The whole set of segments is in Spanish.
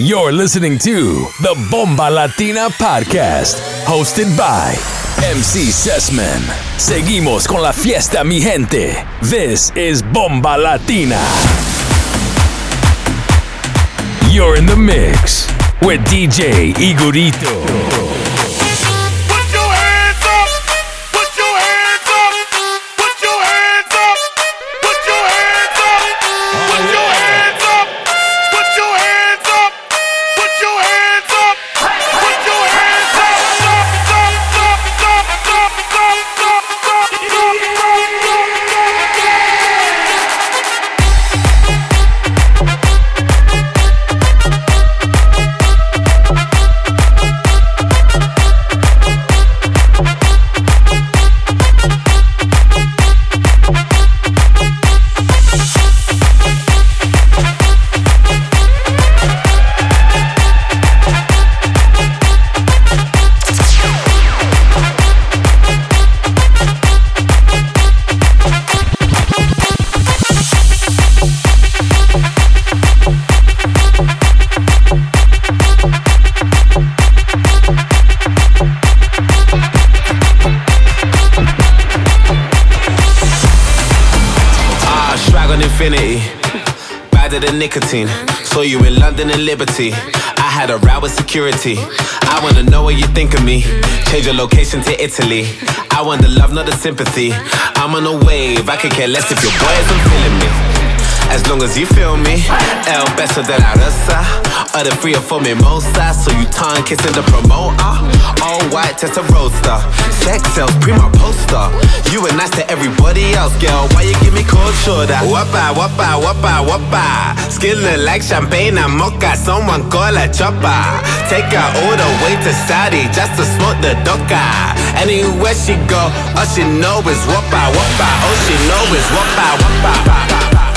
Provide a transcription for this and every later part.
You're listening to the Bomba Latina Podcast, hosted by MC Sessman. Seguimos con la fiesta, mi gente. This is Bomba Latina. You're in the mix with DJ Igorito. You in Liberty. I had a row with security. I wanna know what you think of me. Change your location to Italy. I want the love, not the sympathy. I'm on a wave, I could care less if your boy isn't feeling me. As long as you feel me, El beso de la rosa, or the free or four mimosa. So you tongue kissing the promoter, all white test a roadster. Sex sells, prima poster. You were nice to everybody else, girl. Why you give me cold shoulder? Whoppa, whoppa, whoppa, whoppa. Skin look like champagne and mocha. Someone call a chopper. Take her all the way to Saudi just to smoke the doka. Anywhere she go, all she know is whoppa, whoppa. All she know is whoppa, whoppa.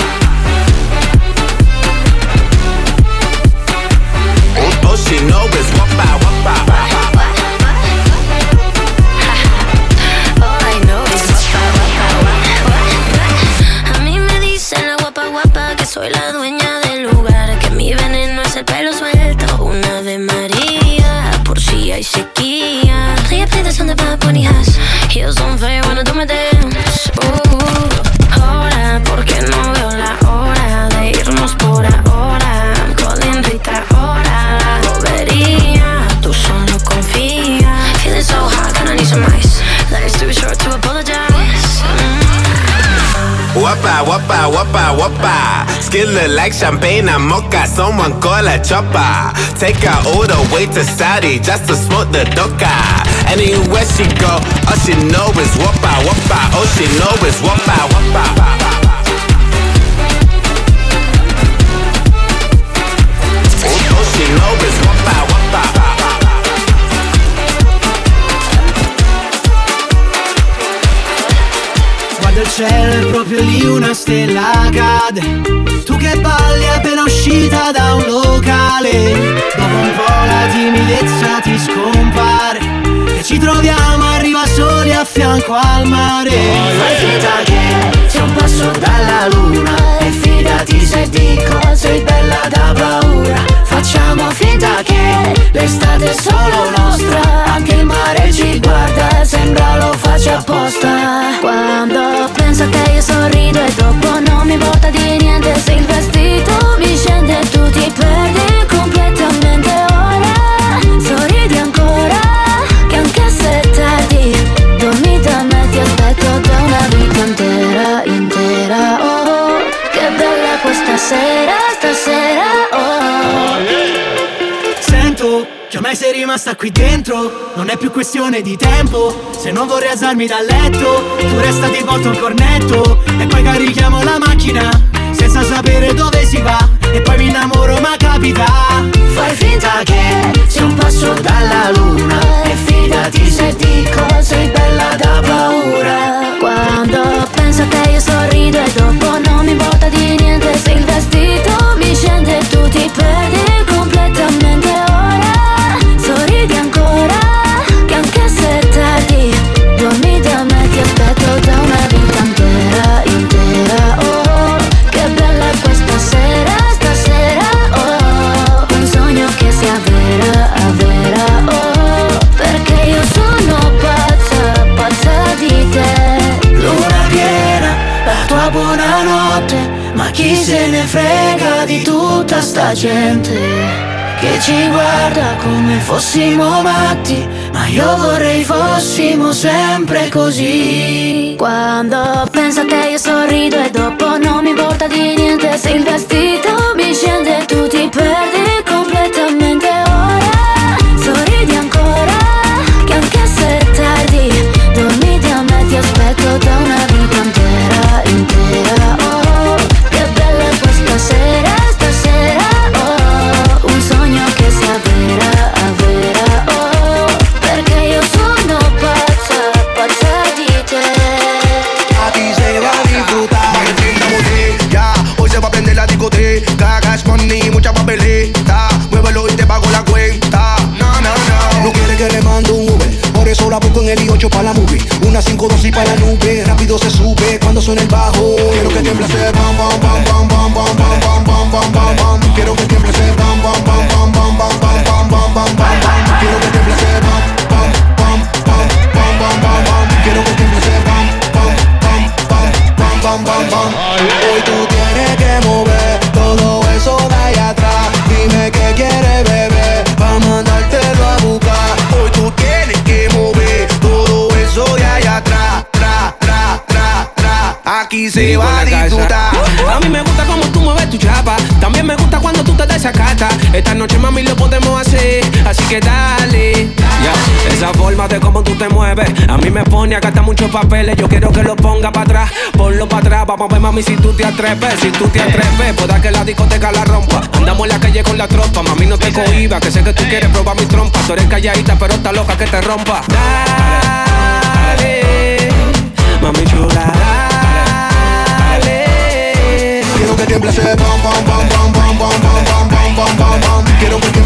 Dicen la guapa guapa que soy la dueña del lugar, que mi veneno es el pelo suelto, una de María por si hay sequía. Play play the song that has. Heels on fire. Wapa wapa wapa. Skin look like champagne and mocha. Someone call a chopper. Take her all the way to Saudi just to smoke the doka. Anywhere she go, all she know is wapa wapa. All she know is wapa wapa. Lì una stella cade. Tu che balli appena uscita da un locale. Dopo un po' la timidezza ti scompare. E ci troviamo, arriva soli a fianco al mare. Fai finta che passo dalla luna. E fidati se dico, sei bella da paura. Facciamo finta che l'estate è solo nostra. Anche il mare ci guarda, sembra lo faccia apposta. Quando penso te io sorrido e dopo non mi importa di niente Se il vestito mi scende e tu ti perdi sei rimasta qui dentro. Non è più questione di tempo. Se non vorrei alzarmi dal letto Tu resta ti porto un cornetto. E poi carichiamo la macchina Senza sapere dove si va. E poi mi innamoro ma capita. Fai finta che sei un passo dalla luna. E fidati se dico sei bella da paura. Quando penso a te io sorrido e dopo non mi importa di niente. Se il vestito mi scende tu ti perdi completamente. Ora ridi ancora Che anche se è tardi Dormi da me ti aspetto da una vita intera, intera. Oh, che bella questa sera, stasera. Oh, un sogno che si avvera, avvera Oh, perché io sono pazza, pazza di te. Luna piena, la tua buonanotte Ma chi se ne frega di tutta sta gente? che ci guarda come fossimo matti, ma io vorrei fossimo sempre così. Quando penso a te io sorrido e dopo non mi importa di niente se il vestito mi scende e tu ti perdi. suena el bajo. Quiero que te placer, bam, bam, bam, bam. A mí me gusta como tú mueves tu chapa. También me gusta cuando tú te desacatas. Esta noche, mami, lo podemos hacer. Así que dale. Yeah. Esa forma de cómo tú te mueves. A mí me pone a gastar muchos papeles. Yo quiero que lo ponga para atrás. Ponlo para atrás. Vamos a ver, mami, si tú te atreves. Si tú te atreves, pueda que la discoteca la rompa. Andamos en la calle con la tropa. Mami, no te cohiba. Que sé que tú quieres probar mi trompa. Tú eres calladita, pero está loca que te rompa. Dale. Mami chula, dale. que tiemble. Quiero que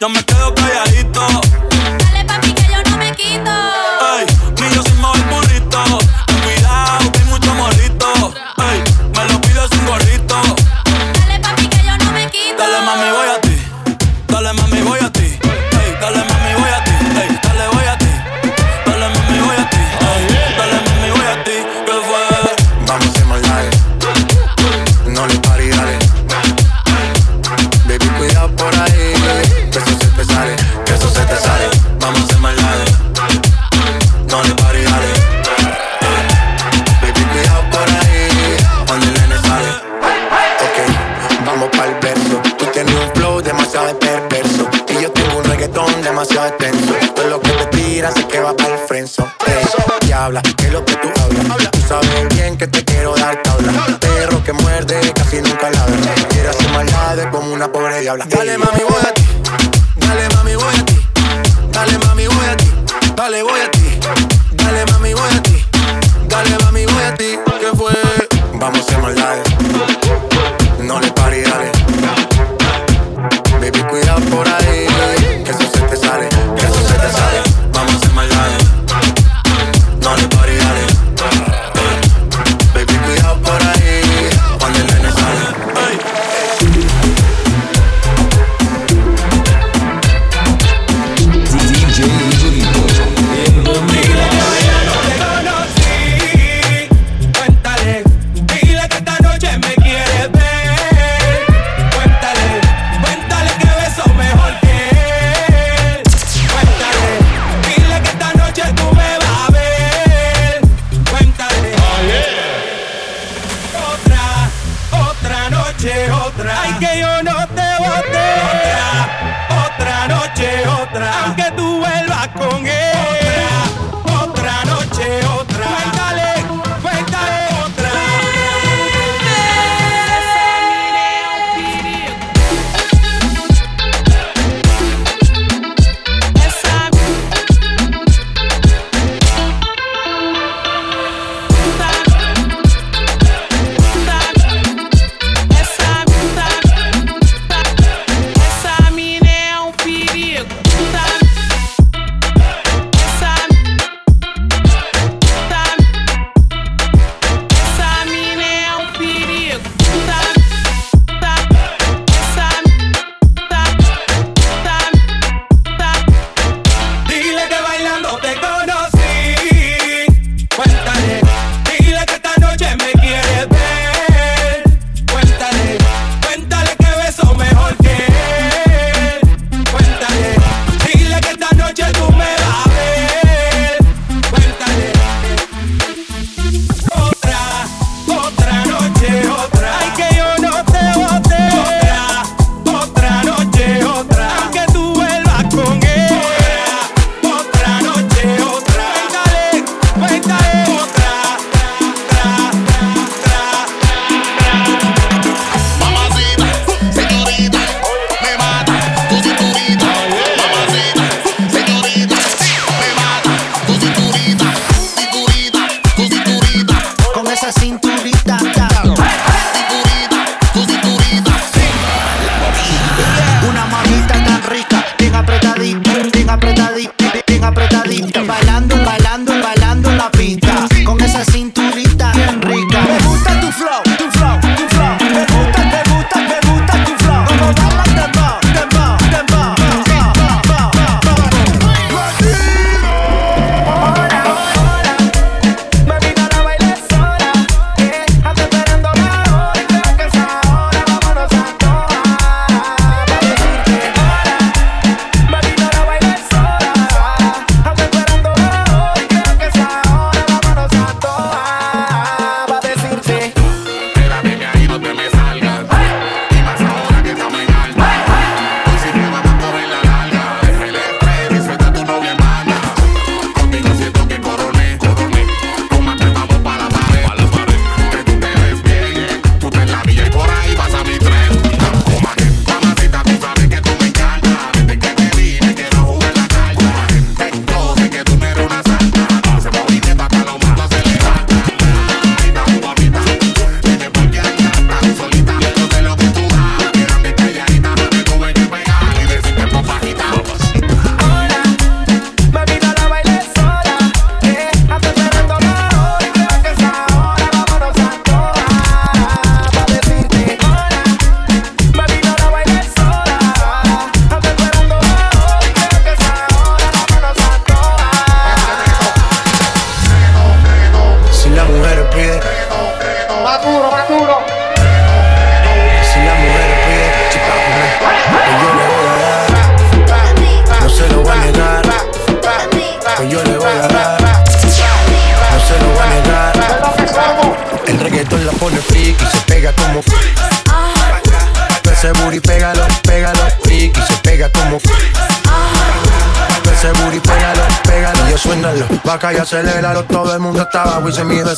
No me quedo callado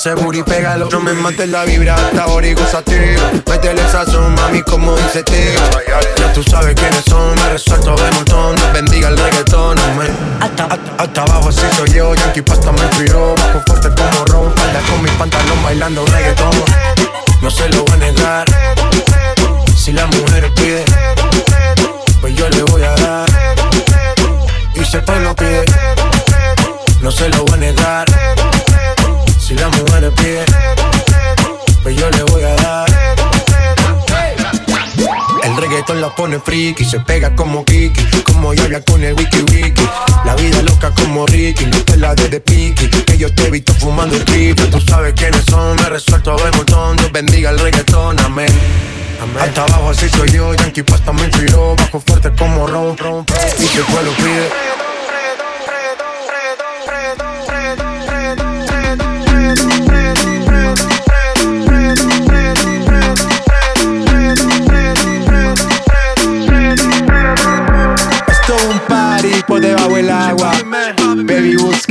ese booty, pégalo. No me mates la vibra, sabes quiénes son, me resuelto de montón, Dios bendiga el reggaetón, amén. Hasta abajo así soy yo, Yankee Pasta me inspiró Bajo fuerte como Ron, Ron, Y si el pueblo pide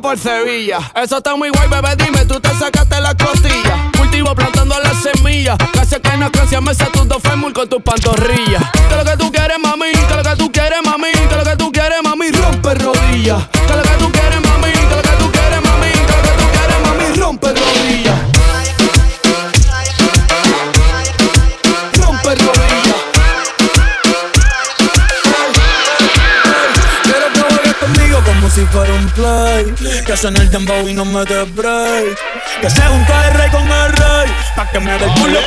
por Sevilla. Eso está muy guay, bebé, dime, tú te sacaste la costilla. Cultivo plantando las semillas. Casi que no crece, me sé tus dos fémur con tus pantorrillas. suena el dembow y no me des break. Que se junta el rey con el rey, pa' que me dé el culo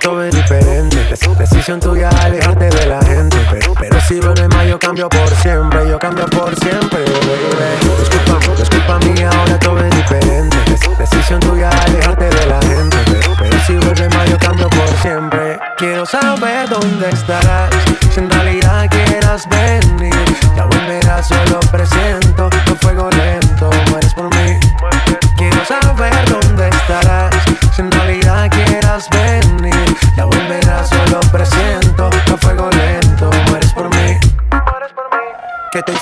todo es diferente. Decisión tuya alejarte de la gente. Pero, si lo no cambio por siempre, yo cambio por siempre, baby. Disculpa, disculpa mía, ahora todo es diferente. Decisión tuya alejarte de la gente. Pero, si lo no más yo cambio por siempre. Quiero saber dónde estarás. Si en realidad quieras venir, ya volverás, solo presento. Tu fuego lento, mueres por mí. Quiero saber dónde estarás. Si en realidad quieras venir.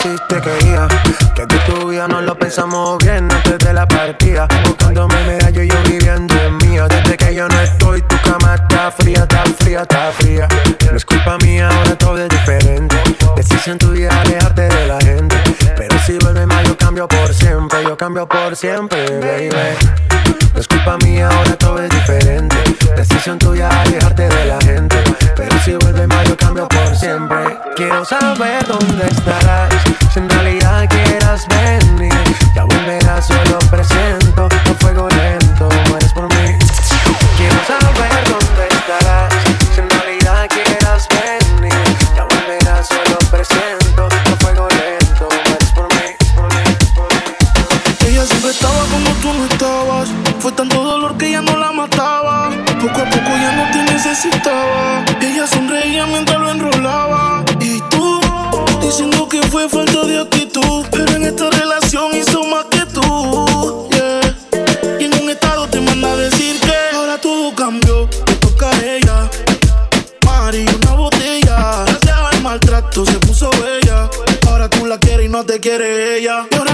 si te quería. Que tu vida no lo pensamos bien antes de la partida. Buscándome medallo yo viviendo en mía. Desde que yo no estoy, tu cama está fría, está fría, está fría. No es culpa mía, ahora todo es diferente. Decisión tuya alejarte de la gente. Pero si vuelve mal, yo cambio por siempre. Yo cambio por siempre, baby. No es culpa mía, ahora todo es diferente. Decisión tuya alejarte de la gente. Pero si vuelve mal, yo cambio por siempre. Quiero saber dónde estarás. Si en realidad quieras venir, ya volverás solo presente. Te quiere ella. Y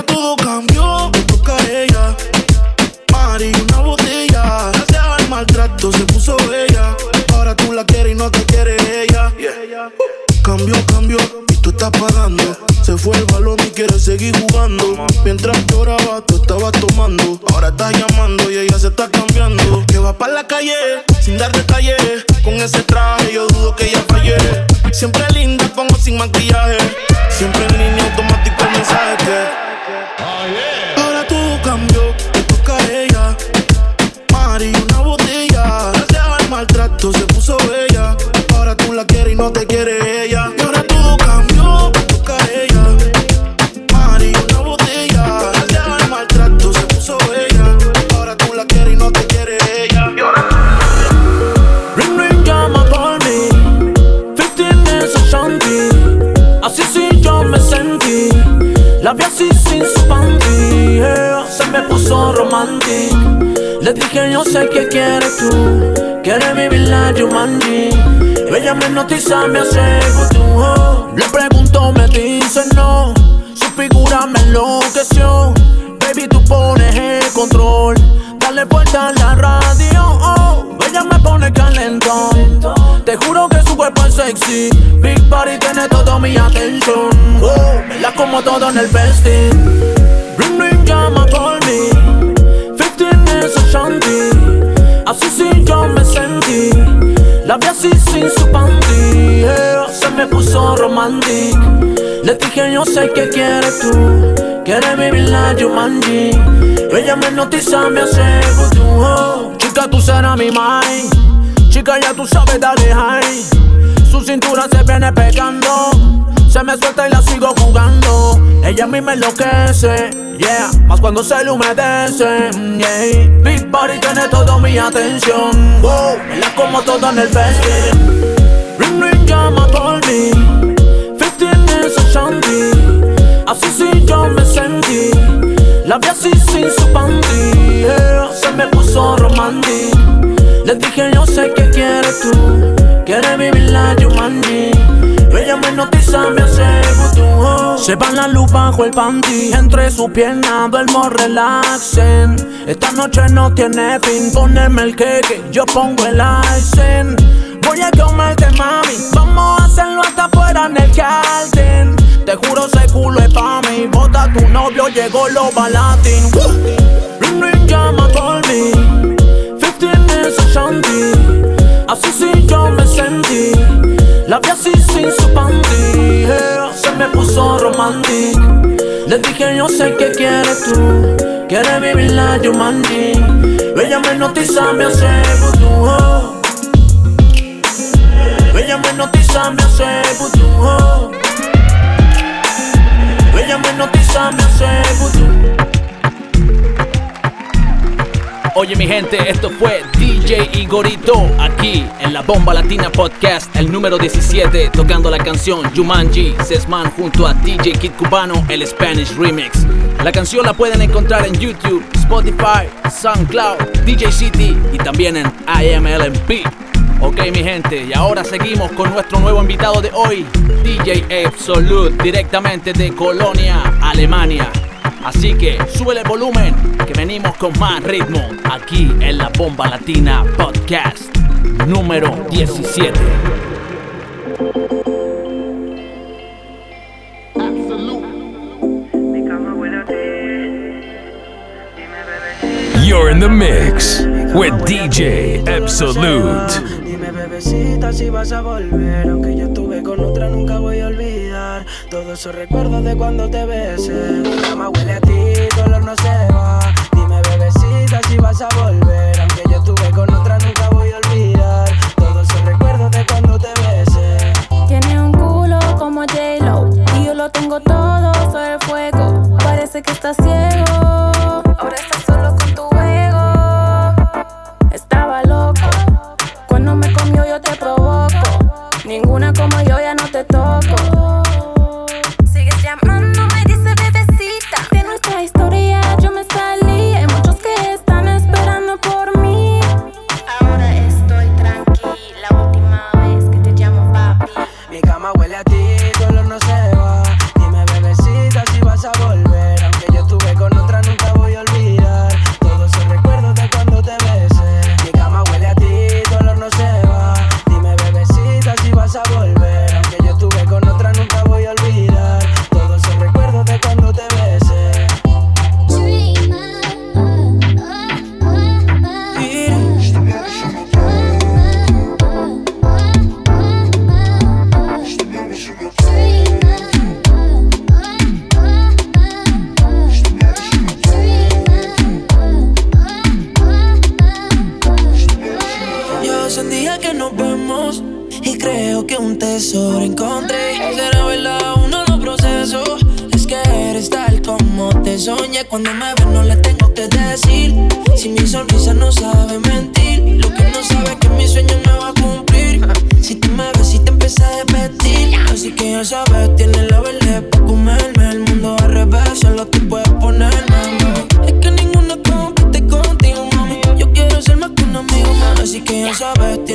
Ella me Dije yo sé que quieres tú. Quieres vivir la Jumanji. Ella me notiza, me hace vudú. Chica, tú serás mi mind Chica, ya tú sabes, dale high. Su cintura se viene pegando. Se me suelta y la sigo jugando. Ella a mí me enloquece Yeah, más cuando se le humedece mm, yeah. Big Body tiene toda mi atención. Wow. Me la como todo en el festín Ring ring llama por mí Así sí yo me sentí. La vi así sin su panty. Se me puso romantic Le dije yo sé que quieres tú. Quieres vivir la Jumanji. Ella me notiza, me hace vudú oh. Se va la luz bajo el panty. Entre sus piernas duermo relaxen. Esta noche no tiene fin. Ponerme el queque, yo pongo el icing Voy a comerte mami. Vamos a hacerlo hasta afuera en el Carlton Te juro ese culo es pa' mí. Bota tu novio, llegó lo balatín Ring ring llama por mí. 15 es Ashanti Así sí yo me sentí. La vi así sin su panty. Se me puso romantic. Le dije yo sé que quieres tú. Quieres vivir la Jumanji. Ella me notiza, me hace vudú oh. Ella me notiza, me hace vudú oh. Ella me notiza, me hace Oye mi gente, esto fue DJ Igorito aquí en la Bomba Latina Podcast, el número 17, tocando la canción Jumanji, Sesman junto a DJ Kid Cubano, el Spanish Remix. La canción la pueden encontrar en YouTube, Spotify, SoundCloud, DJ City y también en IMLMP. Ok mi gente, y ahora seguimos con nuestro nuevo invitado de hoy, DJ Absolute, directamente de Colonia, Alemania. Así que sube el volumen, que venimos con más ritmo aquí en la Bomba Latina Podcast número 17. You're in the mix with DJ Absolute. Dime bebecita si vas a volver. Aunque yo estuve con otra nunca voy a olvidar. Todos esos recuerdos de cuando te besé. Mi cama huele a ti, tu olor no se va. Dime bebecita si vas a volver. Aunque yo estuve con otra nunca voy a olvidar. Todos esos recuerdos de cuando te besé. Tiene un culo como J-Lo Y yo lo tengo todo sobre fuego. Parece que estás ciego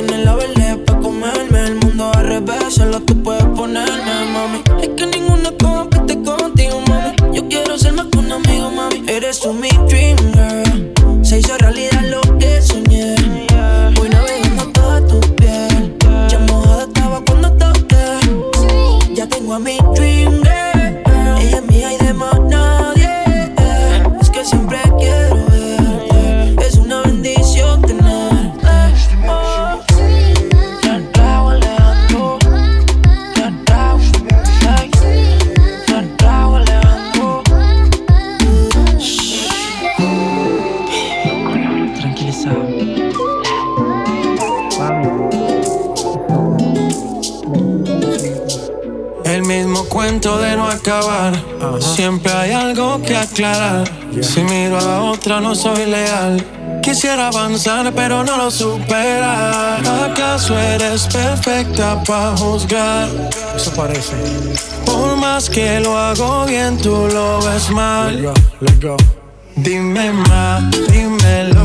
tiene la verde pa' comerme. El mundo al revés, solo tú puedes ponerme, mami. Es que ninguna compite contigo, mami. Yo quiero ser más que un amigo, mami. Eres un mi dream. Si miro a otra no soy leal. Quisiera avanzar pero no lo supera. ¿Acaso eres perfecta para juzgar? Eso parece. Por más que lo hago bien, tú lo ves mal. Let go, let go. Dime más, dímelo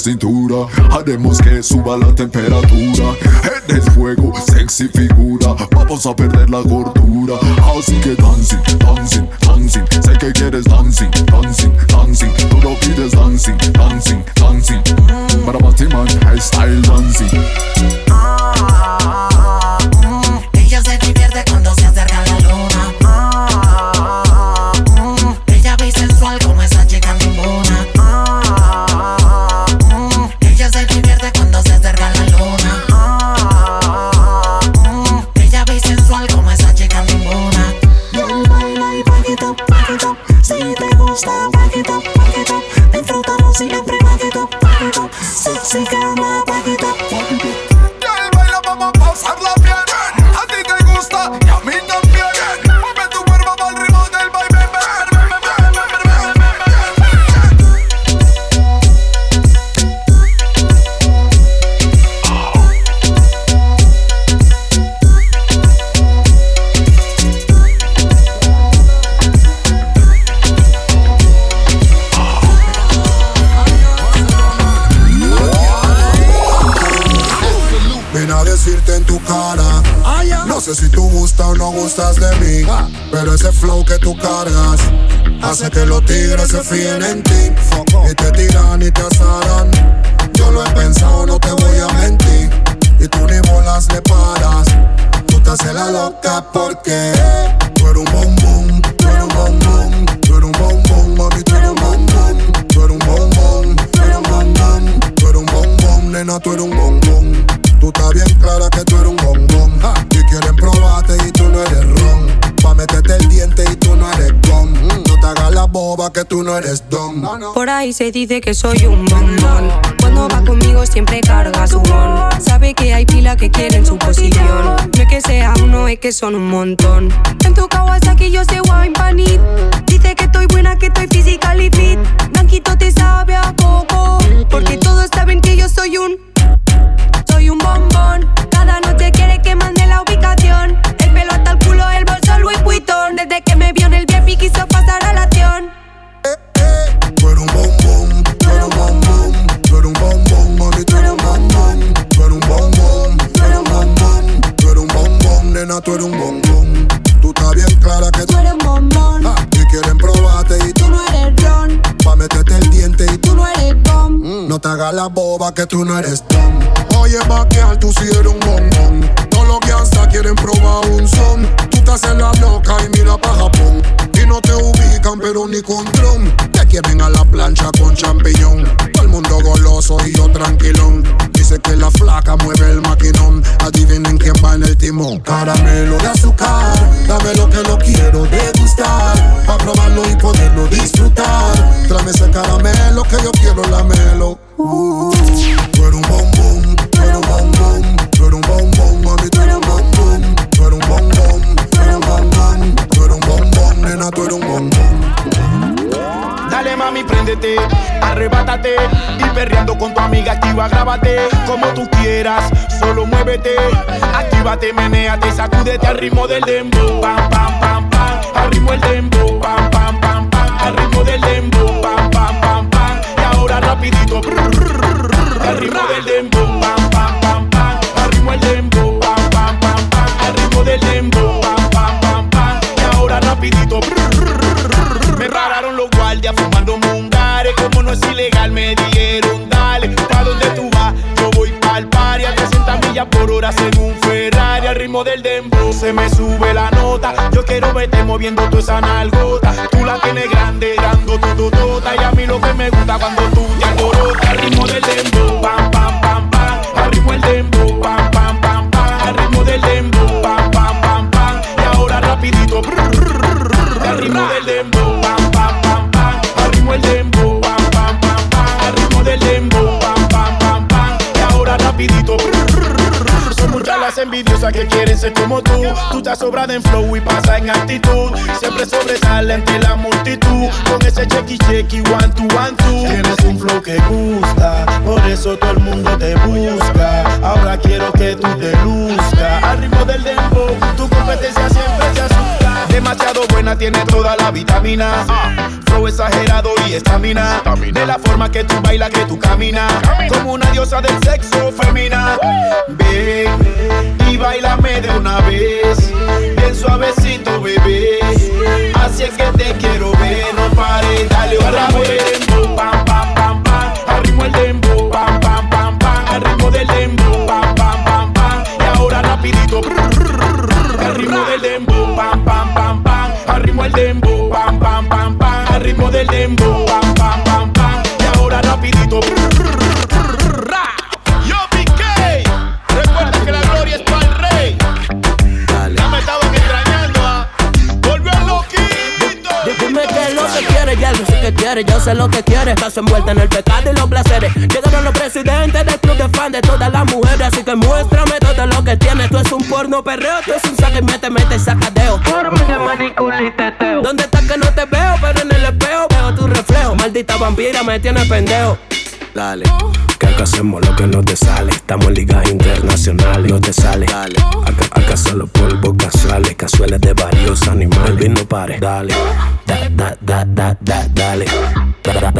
cintura. Haremos que suba la temperatura. En el fuego, sexy figura. Vamos a perder la gorra que los tigres se fíen en ti y Por ahí se dice que soy un bombón. Cuando va conmigo siempre carga su bon. Sabe que hay pila que quieren su posición. No es que sea uno, es que son un montón. En tu Kawasaki yo sé wine panit. Dice que estoy buena, que estoy physically fit. Que tú no eres don. Oye, vaquear, tú sí eres un bombón. Todos los gangsta quieren probar un son. Tú te haces la loca y mira pa' Japón. Y no te ubican, pero ni con dron. Quieren a la plancha con champiñón. Todo el mundo goloso y yo tranquilón. Dice que la flaca mueve el maquinón. Adivinen quién va en el timón. Caramelo de azúcar. Dame lo que lo quiero degustar. Pa' probarlo y poderlo disfrutar. Tráeme ese caramelo que yo quiero lamelo. Uh, tú eres un bombón, tú eres un bombón, tú eres un bombón, mami, tú eres un bombón, tú eres un bombón, tú eres un bombón, tú eres un bombón, nena, tú eres un bombón. Mami, préndete, arrebátate y perreando con tu amiga activa, grábate como tú quieras, solo muévete, actívate, menéate, sacúdete al ritmo del dembow, pam pam pam pam, al ritmo del dembow, pam pam pam pam, al ritmo del dembow, pam pam pam pam, y ahora rapidito, al ritmo del dembow, pam pam pam pam, al ritmo del dembow, pam pam pam pam, al ritmo del dembow, pam pam pam pam, y ahora rapidito, brr, como no es ilegal me dijeron dale, ¿pa' dónde tú vas? Yo voy pa'l party a 300 millas por hora en un Ferrari al ritmo del dembow, se me sube la nota, yo quiero verte moviendo toda esa nalgota, tú la tienes grande, dando tu totota, y a mí lo que me gusta cuando tú te alborotas, al ritmo del dembow, pam pam pam pam, al ritmo del dembow, pam pam pam pam, al ritmo del dembow, pam pam pam pam, y ahora rapidito, envidiosas que quieren ser como tú, tú estás sobrada en flow y pasa en actitud, siempre sobresale ante la multitud, con ese checky checky one two one two, tienes un flow que gusta, por eso todo el mundo te busca, ahora quiero que tú te luzcas, al ritmo del dembow, tu competencia siempre se asusta, demasiado buena tiene toda la vitamina, flow exagerado y estamina, de la forma que tú bailas, que tú caminas, como una diosa del sexo femina, ven y bailame de una vez, bien suavecito bebé, así es que te quiero ver, no pares, dale otra vez, pam pam pam pam, al ritmo el dembow, pam pam pam pam, al ritmo del dembow, pam pam pam pam, y ahora rapidito, al ritmo del dembow, pam pam pam pam, al ritmo el dembow, ritmo del dembow, pam pam pam pam, y ahora rapidito. Yo PK, recuerda que la gloria es para el rey. Ya me estaban extrañando, ¿ah? Volvió el loquito. Dime que es lo que quiere, ya lo sé que quiere, yo sé lo que quiere. Estás envuelta en el pecado y los placeres. Llegaron los presidentes del club de fan de todas las mujeres. Así que muéstrame todo lo que tienes. Tú es un porno perreo, tú es un saque, mete, mete, sacadeo. ¿Dónde estás que no te veo? Reflejo. Maldita vampira, me tiene pendejo. Dale, que acá hacemos lo que no te sale. Estamos en ligas internacionales, no te sale. Dale, acá, acá solo polvo casuales, casuales de varios animales. Vino pare, dale, da, da, da, da, da, dale. Da,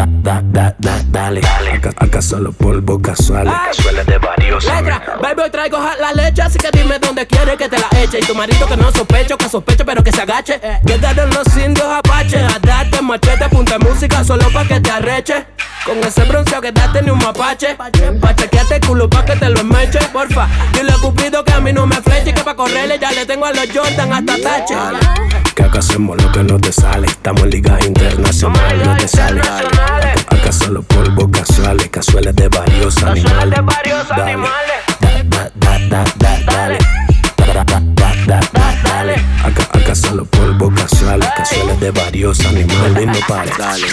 da, da, dale, dale. Acá, acá, solo polvos casuales, Ay. casuales de varios. Letra, baby, hoy traigo la leche, así que dime dónde quieres que te la eche. Y tu marido que no sospecho, que sospecho, pero que se agache. Eh. Quedaron los indios apaches a darte machete, punta música solo pa' que te arreche. Con ese bronceado que date ni un mapache. Pa' chequearte el culo pa' que te lo emeche. Porfa, dile a Cupido que a mí no me fleche. Que pa' correrle ya le tengo a los Jordan hasta tache acá hacemos lo que no te sale. Estamos en ligas internacionales, no te sale. Acá solo polvo casuales, casuales de varios animales. Dale, Acá, acá solo polvo casuales, casuales de varios animales. No pares. Dale.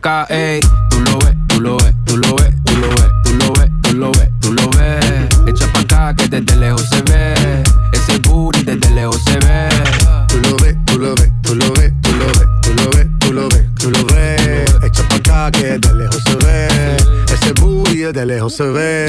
acá, ey. Tú lo ves, tú lo ves, tú lo ves, tú lo ves, tú lo ves, tú lo ves, tú lo ves. Echa pa' acá que desde lejos se ve. Ese booty desde lejos se ve. Tú lo ves, tú lo ves, tú lo ves, tú lo ves, tú lo ves, tú lo ves, tú lo ves. Echa pa' acá que desde lejos se ve. Ese booty desde lejos se ve.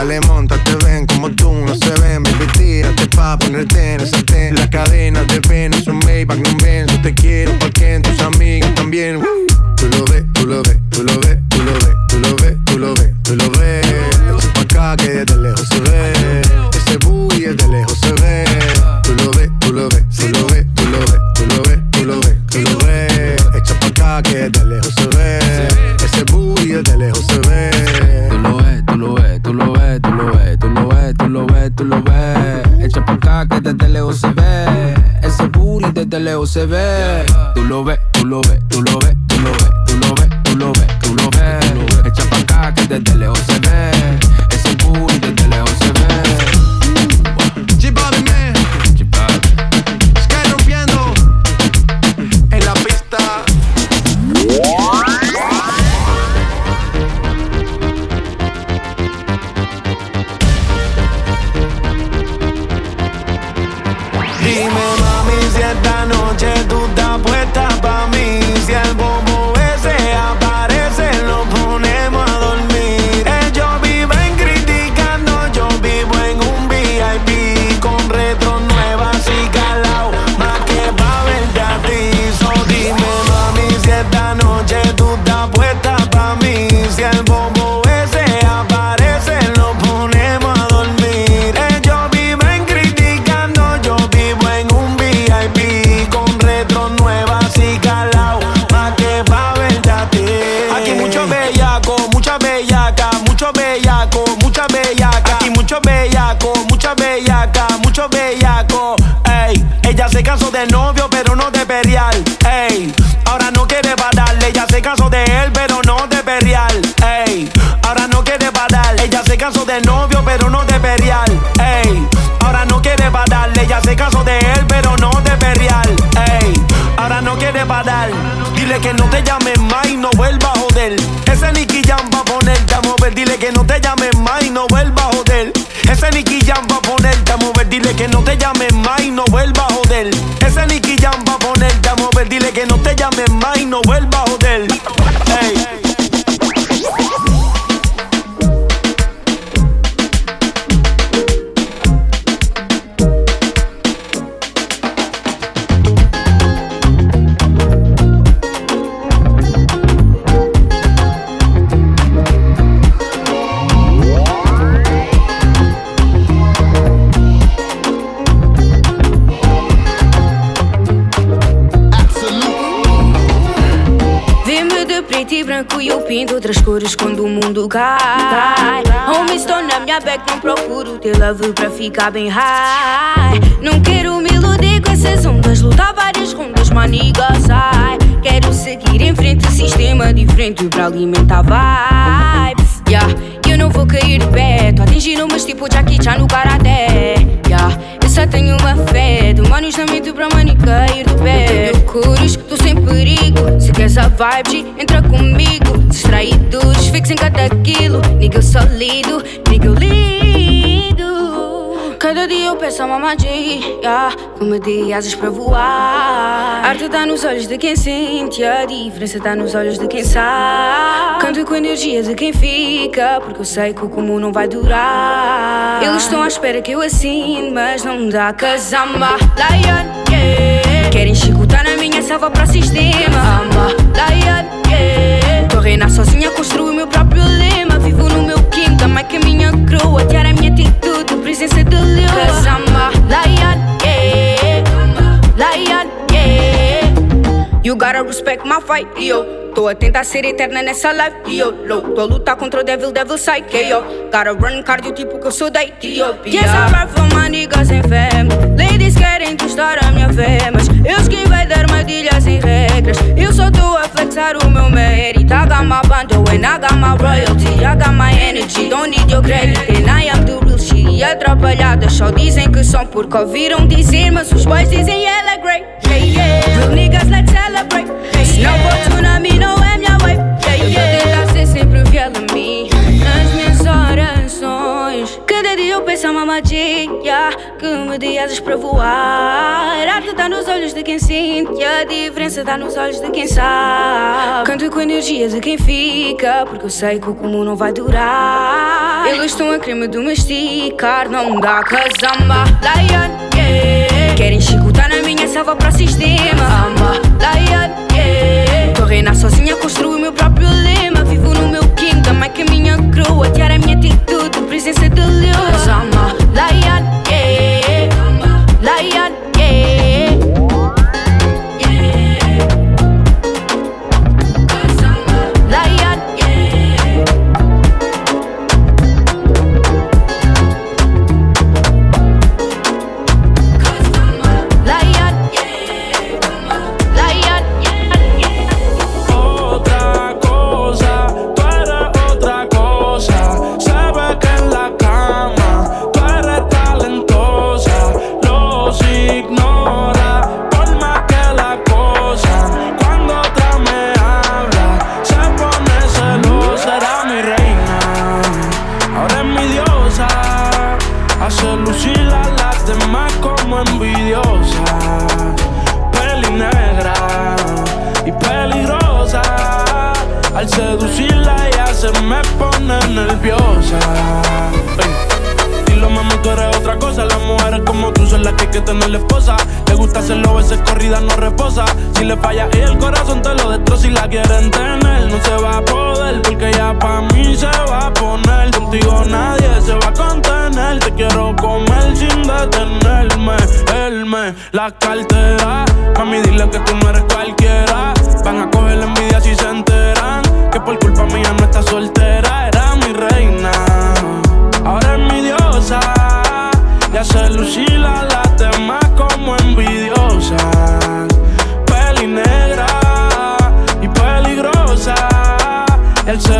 Dale, mon. sever. Branco e eu pinto outras cores quando o mundo cai. Homem, estou na minha back, não procuro ter love pra ficar bem high. Não quero me iludir com essas ondas, lutar várias rondas, maniga sai. Quero seguir em frente, sistema diferente pra alimentar vibes. Yeah, não vou cair de pé, tô atingindo mas tipo Jackie Chan no karaté. Yeah, eu só tenho uma fé, demônios na mente pra mani cair de pé. Loucuros, tô sem perigo. Se queres a vibe, entra comigo. Distraídos, fixem cada quilo. Nigga, eu só lido, nigga, eu lido. Cada dia eu peço a mamadinha Como de asas para voar. A arte tá nos olhos de quem sente A diferença tá nos olhos de quem sabe. Canto com energia de quem fica Porque eu sei que o comum não vai durar. Eles estão à espera que eu assine Mas não dá casamba Lion, yeah. Querem chicotar na minha selva para sistema. Ama, Lion, yeah. Tô a reinar sozinha, construo o meu próprio lema. Vivo no meu kingdom, é que a minha crew Odiar a minha atitude, presença de leão Cause I'm a lion, yeah. Lion, yeah. You gotta respect my fight, yo. Tô a tentar ser eterna nessa life, yo. Low. Tô a lutar contra o devil, devil psyche, yo. Gotta run cardio tipo que eu sou da Etiópia. Yes, I rap for my niggas and family Ladies querem testar a minha fé Mas eu esquivei de armadilhas e regras. Eu só tô a flexar o meu mérito. I got my bando and I got my royalty. I got my energy, don't need your credit And I am the E atrapalhadas só dizem que são porque ouviram dizer Mas os boys dizem ela é great. Yeah, yeah. Real niggas, let's celebrate. Yeah, Não vou tsunami, não é minha wife yeah, yeah. Eu tentar ser sempre fiel a mim. Nas minhas orações Cada dia eu penso a mamadinha Que me dê asas para voar de quem sente E a diferença tá nos olhos de quem sabe. Canto com energia de quem fica Porque eu sei que o comum não vai durar. Eles estão a querer me domesticar Não dá casamba Lion, yeah. Querem chicotar na minha selva para sistema. Ama, Lion, yeah. Tô a reinar sozinha, construo o meu próprio lema. Vivo no meu kingdom, é que a minha crew Odiar a minha atitude, presença de leão Cause I'm a lion, yeah. Lion, yeah falla y el corazón te lo destroza si la quieren tener. No se va a poder porque ya pa' mí se va a poner. Contigo nadie se va a contener. Te quiero comer sin detenerme. Elme, la cartera. Mami, dile que tú no eres cualquiera. Van a coger la envidia si se enteran. Que por culpa mía no está soltera. Era mi reina. Ahora es mi diosa. Ya se lucila la al seducirla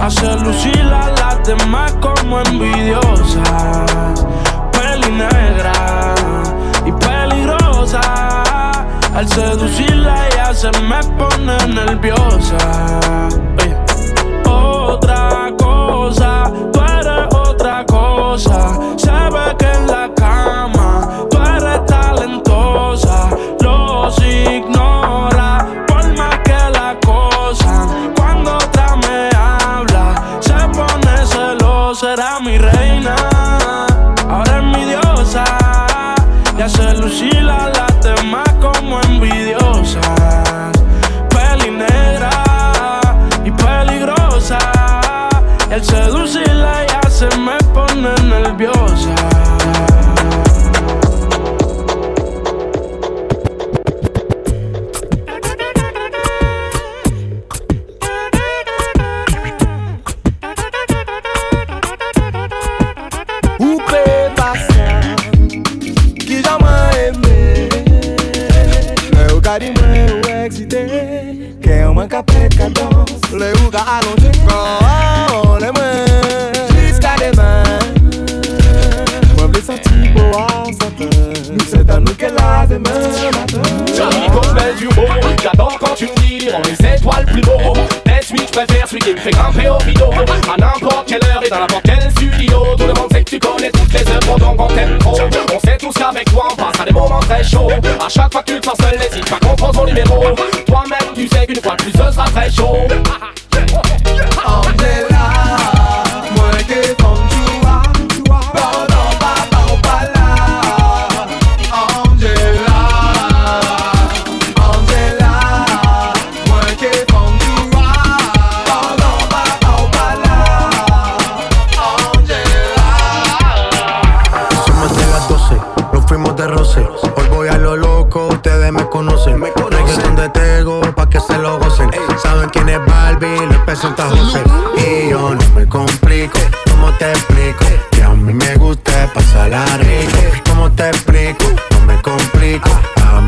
Hace lucir a las demás como envidiosas. Peli negra y peligrosa. Al seducirla ella se me pone nerviosa. Otra cosa, tú eres otra cosa. Se que en la cama tú eres talentosa. Los ignora Y hace lucir a las demás como envidiosas. Peli negra y peligrosa. Al seducirla ya se me pone nerviosa. J'adore quand tu me dis les étoiles plus beau celui que je préfère Celui qui me fait grimper au rideau. À n'importe quelle heure et dans n'importe quel studio Tout le monde sait que tu connais toutes les œuvres Donc on t'aime trop. On sait tous qu'avec toi on passe à des moments très chauds. À chaque fois que tu te sens seul N'hésite pas qu'on prend ton numéro. Toi-même tu sais qu'une fois de plus ce sera très chaud Les presenta José. Y yo no me complico, ¿cómo te explico? Que a mí me gusta pasarla rico. ¿Cómo te explico? No me complico.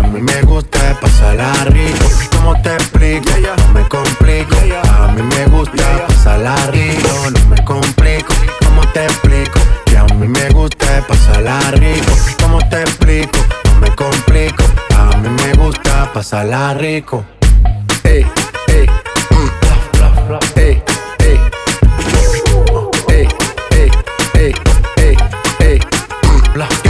A mí me gusta pasarla rico. ¿Cómo te explico? No me complico. A mí me gusta pasarla rico. No me complico. ¿Cómo te explico? Que a mí me gusta pasarla rico. ¿Cómo te explico? No me complico. A mí me gusta pasarla rico. Ey, ey, mm, ey, ey. Ey, ey, ey, ey, ey.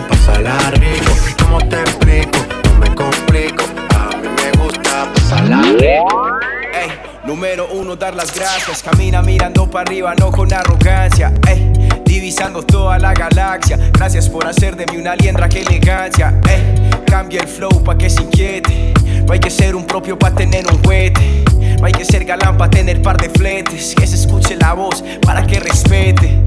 pasarla rico. ¿Cómo te explico? No me complico. A mí me gusta pasarla rico. Ey, número uno, dar las gracias. Camina mirando para arriba, no con arrogancia. Ey, divisando toda la galaxia. Gracias por hacer de mí una liendra, que elegancia. Ey, cambia el flow pa' que se inquiete. No hay que ser un propio pa' tener un juguete. No hay que ser galán para tener par de fletes. Que se escuche la voz para que respete.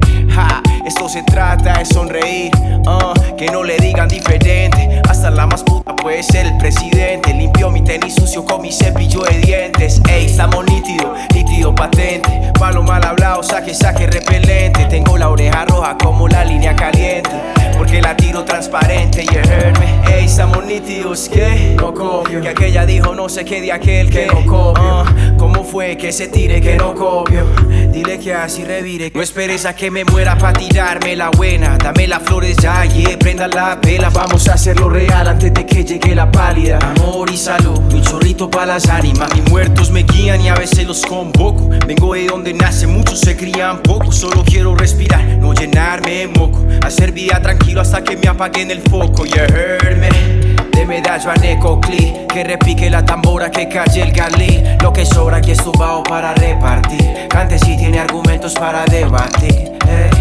Esto se trata de sonreír, ah, que no le digan diferente. Hasta la más puta puede ser el presidente. Limpió mi tenis sucio con mi cepillo de dientes. Ey, estamos nítido, nítido patente. Palo mal hablado, saque, saque repelente. Tengo la oreja roja como la línea caliente. Porque la tiro transparente, you heard me. Ey, estamos nítidos, que no copio. Que aquella dijo no sé qué de aquel que no copio. Ah, ¿Cómo fue que se tire que no copio? Dile que así revire. No esperes a que me muera pa' tirarme la buena. Dame las flores ya, yeah, prenda la vela. Vamos a hacerlo real antes de que llegue la pálida. Amor y salud, un chorrito pa' las ánimas. Mis muertos me guían y a veces los convoco. Vengo de donde nace, muchos se crían poco. Solo quiero respirar, no llenarme de moco. Hacer vida tranquilo hasta que me apaguen el foco. You heard me. De medallo a Necoclí, que repique la tambora, que calle el galí. Lo que sobra aquí es tumbado para repartir. Cante si tiene argumentos para debatir.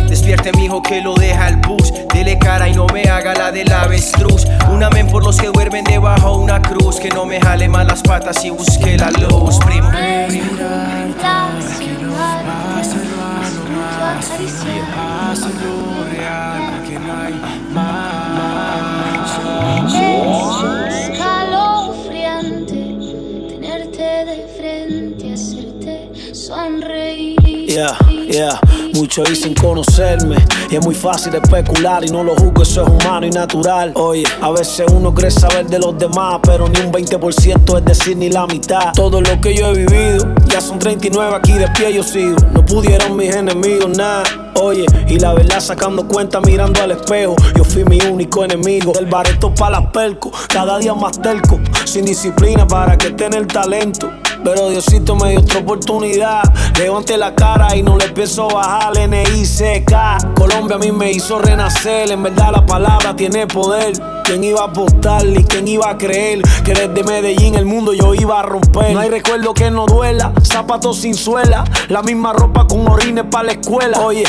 Despierte mi hijo que lo deja el bus. Dele cara y no me haga la del avestruz. Un amén por los que duermen debajo una cruz. Que no me jale más las patas y busque la luz, primo. Es escalofriante tenerte de frente, hacerte sonreír. Yeah, yeah, muchos dicen conocerme y es muy fácil especular y no lo juzgo, eso es humano y natural. Oye, a veces uno cree saber de los demás, pero ni un 20% es decir ni la mitad. Todo lo que yo he vivido, ya son 39 aquí de pie yo sigo. No pudieron mis enemigos nada. Oye, y la verdad sacando cuenta mirando al espejo, yo fui mi único enemigo. Del bareto para las perco, cada día más terco, sin disciplina para que tener talento. Pero Diosito me dio otra oportunidad. Levante la cara y no le pienso bajar. NICK. Colombia a mí me hizo renacer. En verdad la palabra tiene poder. ¿Quién iba a apostar y quién iba a creer que desde Medellín el mundo yo iba a romper? No hay recuerdo que no duela, zapatos sin suela, la misma ropa con orines para la escuela. Oye,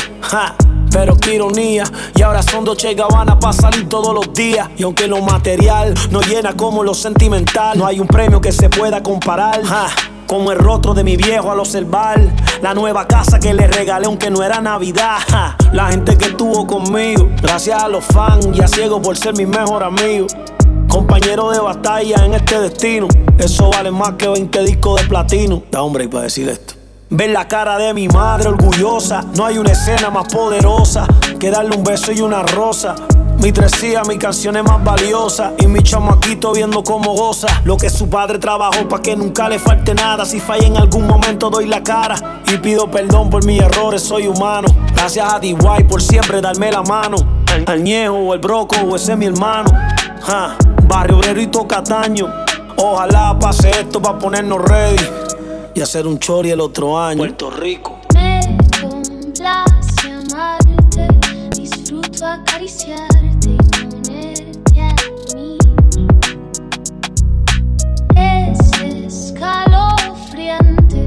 Pero qué ironía, y ahora son Dolce Gabbana para salir todos los días. Y aunque lo material no llena como lo sentimental, no hay un premio que se pueda comparar. Ja, como el rostro de mi viejo al observar la nueva casa que le regalé aunque no era Navidad. La gente que estuvo conmigo, gracias a los fans y a ciego por ser mi mejor amigo. Compañero de batalla en este destino, eso vale más que 20 discos de platino. Da hombre y para decir esto. Ver la cara de mi madre orgullosa. No hay una escena más poderosa que darle un beso y una rosa. Mi tresía, mi canción es más valiosa. Y mi chamaquito viendo cómo goza. Lo que su padre trabajó para que nunca le falte nada. Si falla en algún momento, doy la cara. Y pido perdón por mis errores, soy humano. Gracias a DY por siempre darme la mano. Al Ñejo o el Broco o ese es mi hermano. Ja, Barrio Obrero y Tocataño. Ojalá pase esto para ponernos ready y hacer un chori el otro año. Puerto Rico. Me complace amarte, disfruto acariciarte y ponerte a mí. Es escalofriante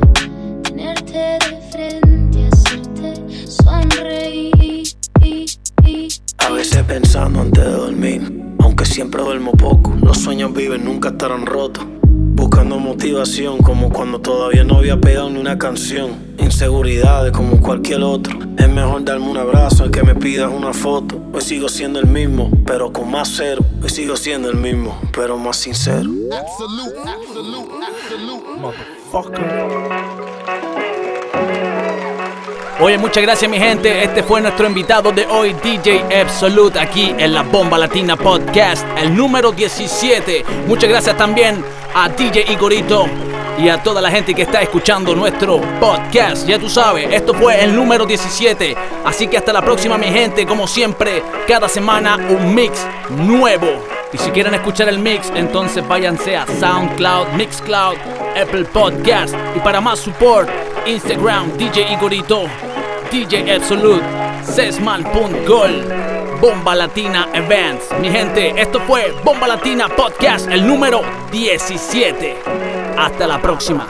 tenerte de frente, hacerte sonreír. A veces pensando antes de dormir, aunque siempre duermo poco, los sueños viven, nunca estarán rotos. Buscando motivación como cuando todavía no había pegado ni una canción. Inseguridades como cualquier otro. Es mejor darme un abrazo al que me pidas una foto. Hoy sigo siendo el mismo, pero con más cero. Hoy sigo siendo el mismo, pero más sincero. Oye, muchas gracias mi gente. Este fue nuestro invitado de hoy, DJ Absolute, aquí en la Bomba Latina Podcast, el número 17. Muchas gracias también a DJ Igorito y a toda la gente que está escuchando nuestro podcast. Ya tú sabes, esto fue el número 17. Así que hasta la próxima mi gente. Como siempre, cada semana un mix nuevo. Y si quieren escuchar el mix, entonces váyanse a SoundCloud, Mixcloud, Apple Podcast. Y para más support, Instagram, DJ Igorito, DJ Absolute, Sesman.gol, Bomba Latina Events. Mi gente, esto fue Bomba Latina Podcast, el número 17. Hasta la próxima.